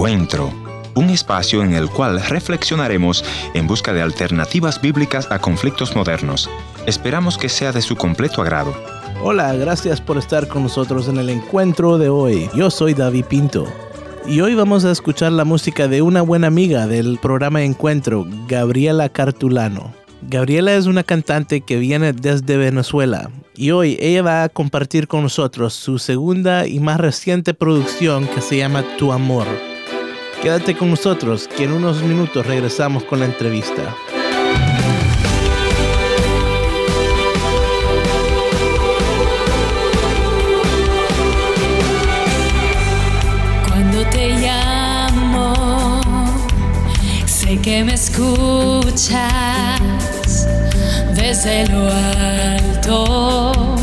Encuentro, un espacio en el cual reflexionaremos en busca de alternativas bíblicas a conflictos modernos. Esperamos que sea de su completo agrado. Hola, gracias por estar con nosotros en el encuentro de hoy. Yo soy David Pinto. Y hoy vamos a escuchar la música de una buena amiga del programa Encuentro, Gabriela Cartulano. Gabriela es una cantante que viene desde Venezuela y hoy ella va a compartir con nosotros su segunda y más reciente producción que se llama Tu Amor. Quédate con nosotros que en unos minutos regresamos con la entrevista. Cuando te llamo, sé que me escuchas desde lo alto,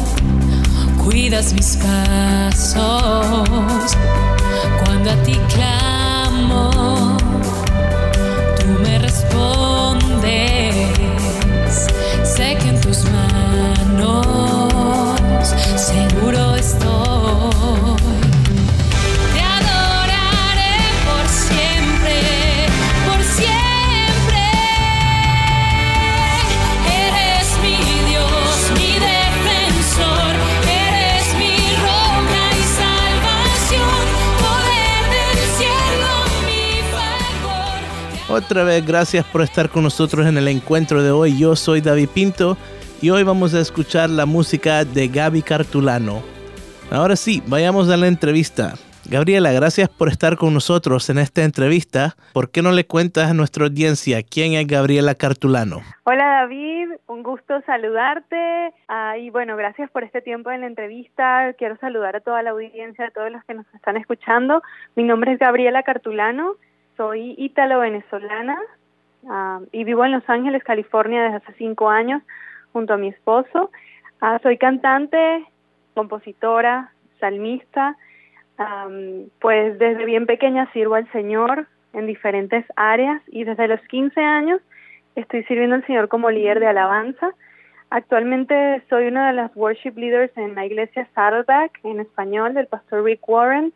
cuidas mis pasos. Cuando a ti clamo, tú Otra vez, gracias por estar con nosotros en el encuentro de hoy. Yo soy David Pinto y hoy vamos a escuchar la música de Gaby Cartulano. Ahora sí, vayamos a la entrevista. Gabriela, gracias por estar con nosotros en esta entrevista. ¿Por qué no le cuentas a nuestra audiencia quién es Gabriela Cartulano? Hola David, un gusto saludarte ah, y bueno, gracias por este tiempo en la entrevista. Quiero saludar a toda la audiencia, a todos los que nos están escuchando. Mi nombre es Gabriela Cartulano soy ítalo-venezolana ah, y vivo en Los Ángeles, California desde hace cinco años junto a mi esposo. Ah, soy cantante, compositora, salmista. pues desde bien pequeña sirvo al Señor en diferentes áreas y desde los 15 años estoy sirviendo al Señor como líder de alabanza. Actualmente soy una de las worship leaders en la iglesia Saddleback en español del pastor Rick Warren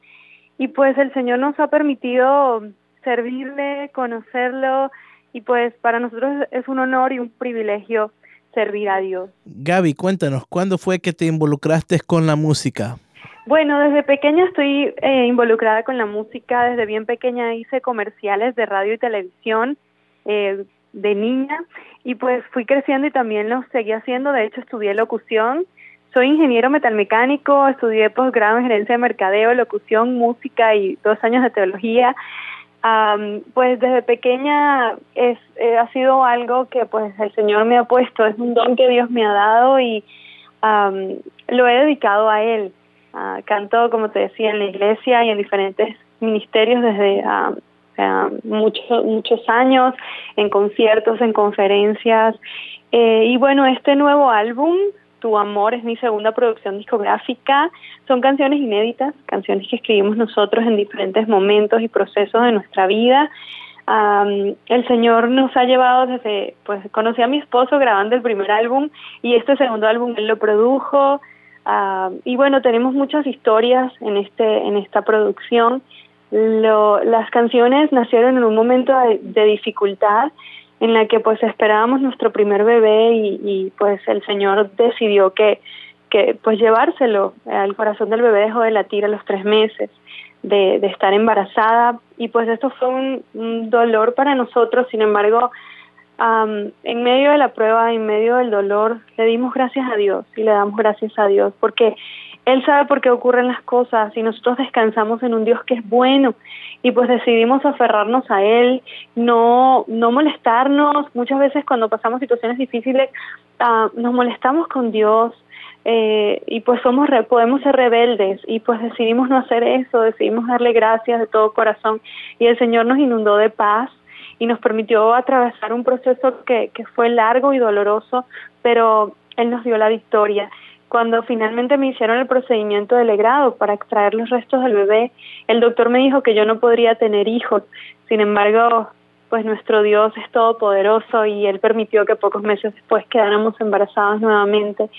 y pues el Señor nos ha permitido servirle, conocerlo y pues para nosotros es un honor y un privilegio servir a Dios. Gaby, cuéntanos, ¿cuándo fue que te involucraste con la música? Bueno, desde pequeña estoy eh, involucrada con la música, desde bien pequeña hice comerciales de radio y televisión eh, de niña. Y pues fui creciendo y también lo seguí haciendo, de hecho estudié locución, soy ingeniero metalmecánico, estudié posgrado en gerencia de mercadeo, locución, música y dos años de teología pues desde pequeña es, eh, ha sido algo que pues el Señor me ha puesto, es un don que Dios me ha dado y lo he dedicado a Él. Uh, canto, como te decía, en la iglesia y en diferentes ministerios desde muchos muchos años, en conciertos, en conferencias. Eh, y bueno, este nuevo álbum tu Amor es mi segunda producción discográfica. Son canciones inéditas, canciones que escribimos nosotros en diferentes momentos y procesos de nuestra vida. el Señor nos ha llevado desde, pues conocí a mi esposo grabando el primer álbum y este segundo álbum él lo produjo. y bueno, tenemos muchas historias en, este, en esta producción. Lo, las canciones nacieron en un momento de dificultad en la que pues esperábamos nuestro primer bebé y, pues el Señor decidió que, que pues llevárselo. al corazón del bebé dejó de latir a los tres meses de, de estar embarazada y pues esto fue un, dolor para nosotros, sin embargo, en medio de la prueba, en medio del dolor, le dimos gracias a Dios y le damos gracias a Dios porque él sabe por qué ocurren las cosas y nosotros descansamos en un Dios que es bueno y pues decidimos aferrarnos a Él, no, no molestarnos. Muchas veces cuando pasamos situaciones difíciles ah, nos molestamos con Dios eh, y pues somos podemos ser rebeldes y pues decidimos no hacer eso, decidimos darle gracias de todo corazón y el Señor nos inundó de paz y nos permitió atravesar un proceso que, que fue largo y doloroso, pero Él nos dio la victoria cuando finalmente me hicieron el procedimiento de legrado para extraer los restos del bebé, el doctor me dijo que yo no podría tener hijos. Sin embargo, pues nuestro Dios es todopoderoso y Él permitió que pocos meses después quedáramos embarazadas nuevamente.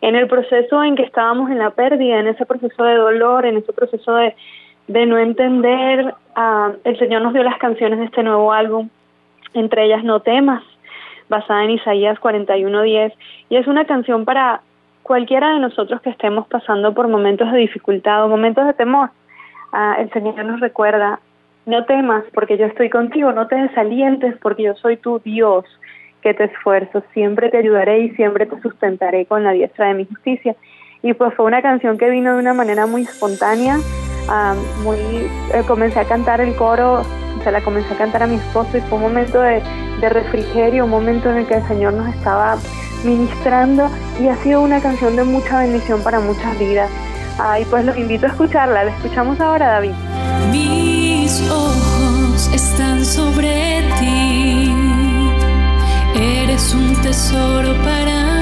En el proceso en que estábamos en la pérdida, en ese proceso de dolor, en ese proceso de, de no entender, ah, el Señor nos dio las canciones de este nuevo álbum, entre ellas No temas, basada en Isaías 41:10, y es una canción para cualquiera de nosotros que estemos pasando por momentos de dificultad o momentos de temor. Ah, el Señor nos recuerda, no temas porque yo estoy contigo, no te desalientes porque yo soy tu Dios que te esfuerzo, siempre te ayudaré y siempre te sustentaré con la diestra de mi justicia. Y pues fue una canción que vino de una manera muy espontánea, ah, eh, comencé a cantar el coro, se la comencé a cantar a mi esposo y fue un momento de, de refrigerio, un momento en el que el Señor nos estaba ministrando y ha sido una canción de mucha bendición para muchas vidas. Ah, y pues los invito a escucharla, la escuchamos ahora David. Mis ojos están sobre ti, eres un tesoro para mí,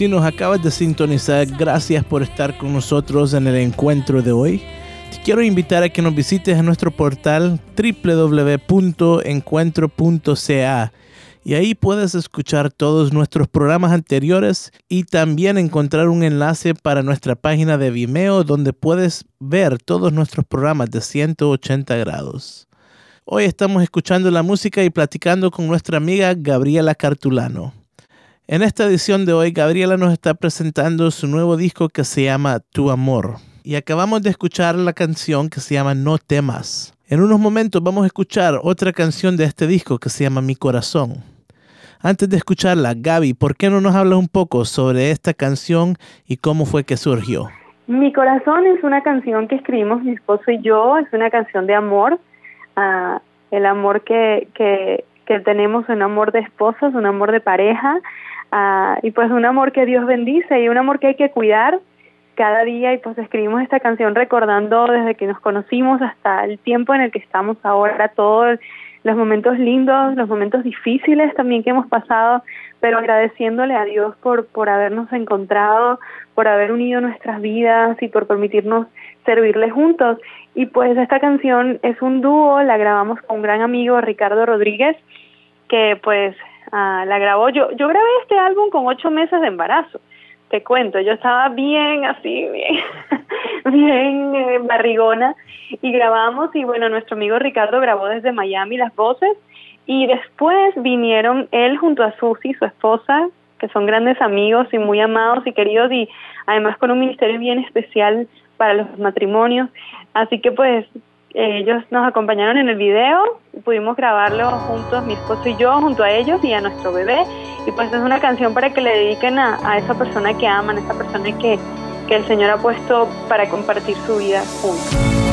Si nos acabas de sintonizar, gracias por estar con nosotros en el encuentro de hoy. Te quiero invitar a que nos visites en nuestro portal www.encuentro.ca y ahí puedes escuchar todos nuestros programas anteriores y también encontrar un enlace para nuestra página de Vimeo donde puedes ver todos nuestros programas de 180 grados. Hoy estamos escuchando la música y platicando con nuestra amiga Gabriela Cartulano. En esta edición de hoy, Gabriela nos está presentando su nuevo disco que se llama Tu Amor. Y acabamos de escuchar la canción que se llama No temas. En unos momentos vamos a escuchar otra canción de este disco que se llama Mi Corazón. Antes de escucharla, Gaby, ¿por qué no nos hablas un poco sobre esta canción y cómo fue que surgió? Mi corazón es una canción que escribimos mi esposo y yo, es una canción de amor, ah, el amor que, que, que tenemos, un amor de esposos, un amor de pareja, ah, y pues un amor que Dios bendice y un amor que hay que cuidar cada día y pues escribimos esta canción recordando desde que nos conocimos hasta el tiempo en el que estamos ahora, todos los momentos lindos, los momentos difíciles también que hemos pasado, pero agradeciéndole a Dios por, por habernos encontrado, por haber unido nuestras vidas y por permitirnos servirle juntos. Y pues esta canción es un dúo, la grabamos con un gran amigo, Ricardo Rodríguez, que pues ah, la grabó. Yo, yo grabé este álbum con ocho meses de embarazo te cuento, yo estaba bien así, bien, bien eh, barrigona y grabamos y bueno, nuestro amigo Ricardo grabó desde Miami las voces y después vinieron él junto a Susi, su esposa, que son grandes amigos y muy amados y queridos y además con un ministerio bien especial para los matrimonios. Así que pues ellos nos acompañaron en el video, pudimos grabarlo juntos, mi esposo y yo, junto a ellos y a nuestro bebé. Y pues es una canción para que le dediquen a, a esa persona que aman, a esa persona que, que el Señor ha puesto para compartir su vida juntos.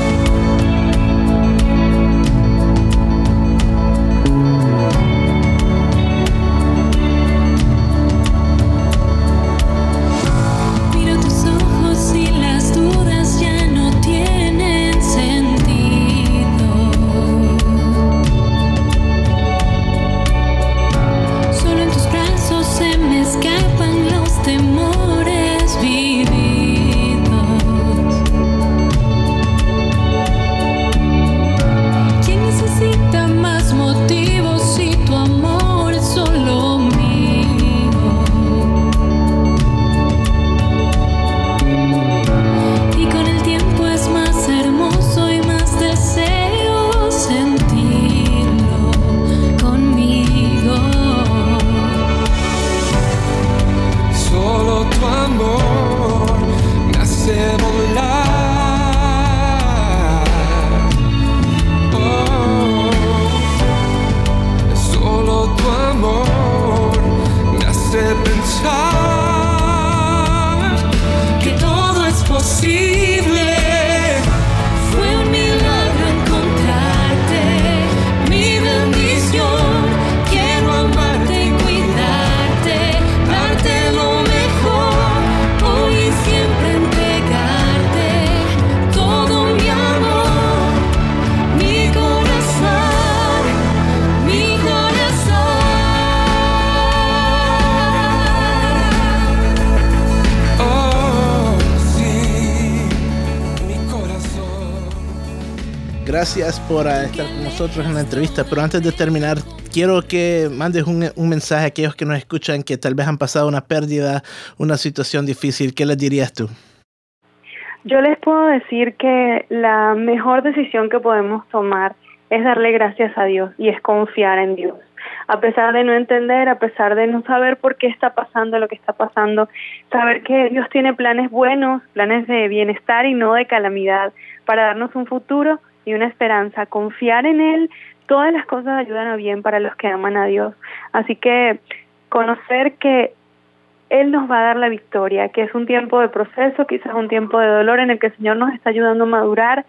Gracias por estar con nosotros en la entrevista. Pero antes de terminar, quiero que mandes un, mensaje a aquellos que nos escuchan que tal vez han pasado una pérdida, una situación difícil. ¿Qué les dirías tú? Yo les puedo decir que la mejor decisión que podemos tomar es darle gracias a Dios y es confiar en Dios. A pesar de no entender, a pesar de no saber por qué está pasando lo que está pasando, saber que Dios tiene planes buenos, planes de bienestar y no de calamidad para darnos un futuro y una esperanza. Confiar en Él, todas las cosas ayudan a bien para los que aman a Dios. Así que conocer que él nos va a dar la victoria, que es un tiempo de proceso, quizás un tiempo de dolor en el que el Señor nos está ayudando a madurar,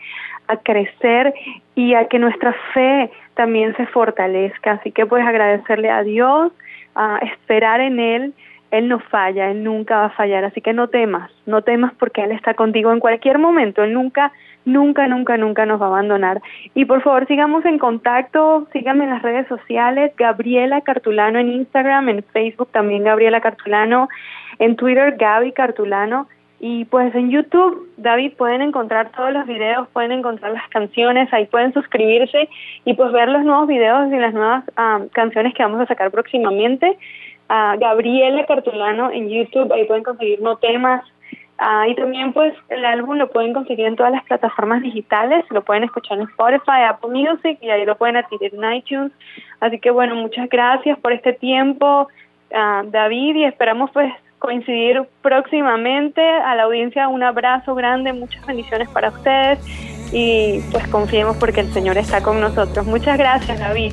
a crecer y a que nuestra fe también se fortalezca. Así que puedes agradecerle a Dios, a esperar en Él. Él no falla, Él nunca va a fallar, así que no temas, no temas porque Él está contigo en cualquier momento, Él nunca nunca, nunca, nunca nos va a abandonar. Y por favor, sigamos en contacto, síganme en las redes sociales, Gabriela Cartulano en Instagram, en Facebook también Gabriela Cartulano, en Twitter Gaby Cartulano. Y pues en YouTube, David, pueden encontrar todos los videos, pueden encontrar las canciones, ahí pueden suscribirse y pues ver los nuevos videos y las nuevas ah, canciones que vamos a sacar próximamente. Uh, Gabriela Cartulano en YouTube, ahí pueden conseguir no temas, Ah, y también pues el álbum lo pueden conseguir en todas las plataformas digitales, lo pueden escuchar en Spotify, Apple Music y ahí lo pueden adquirir en iTunes. Así que bueno, muchas gracias por este tiempo, ah, David, y esperamos pues coincidir próximamente. A la audiencia un abrazo grande, muchas bendiciones para ustedes y pues confiemos porque el Señor está con nosotros. Muchas gracias, David.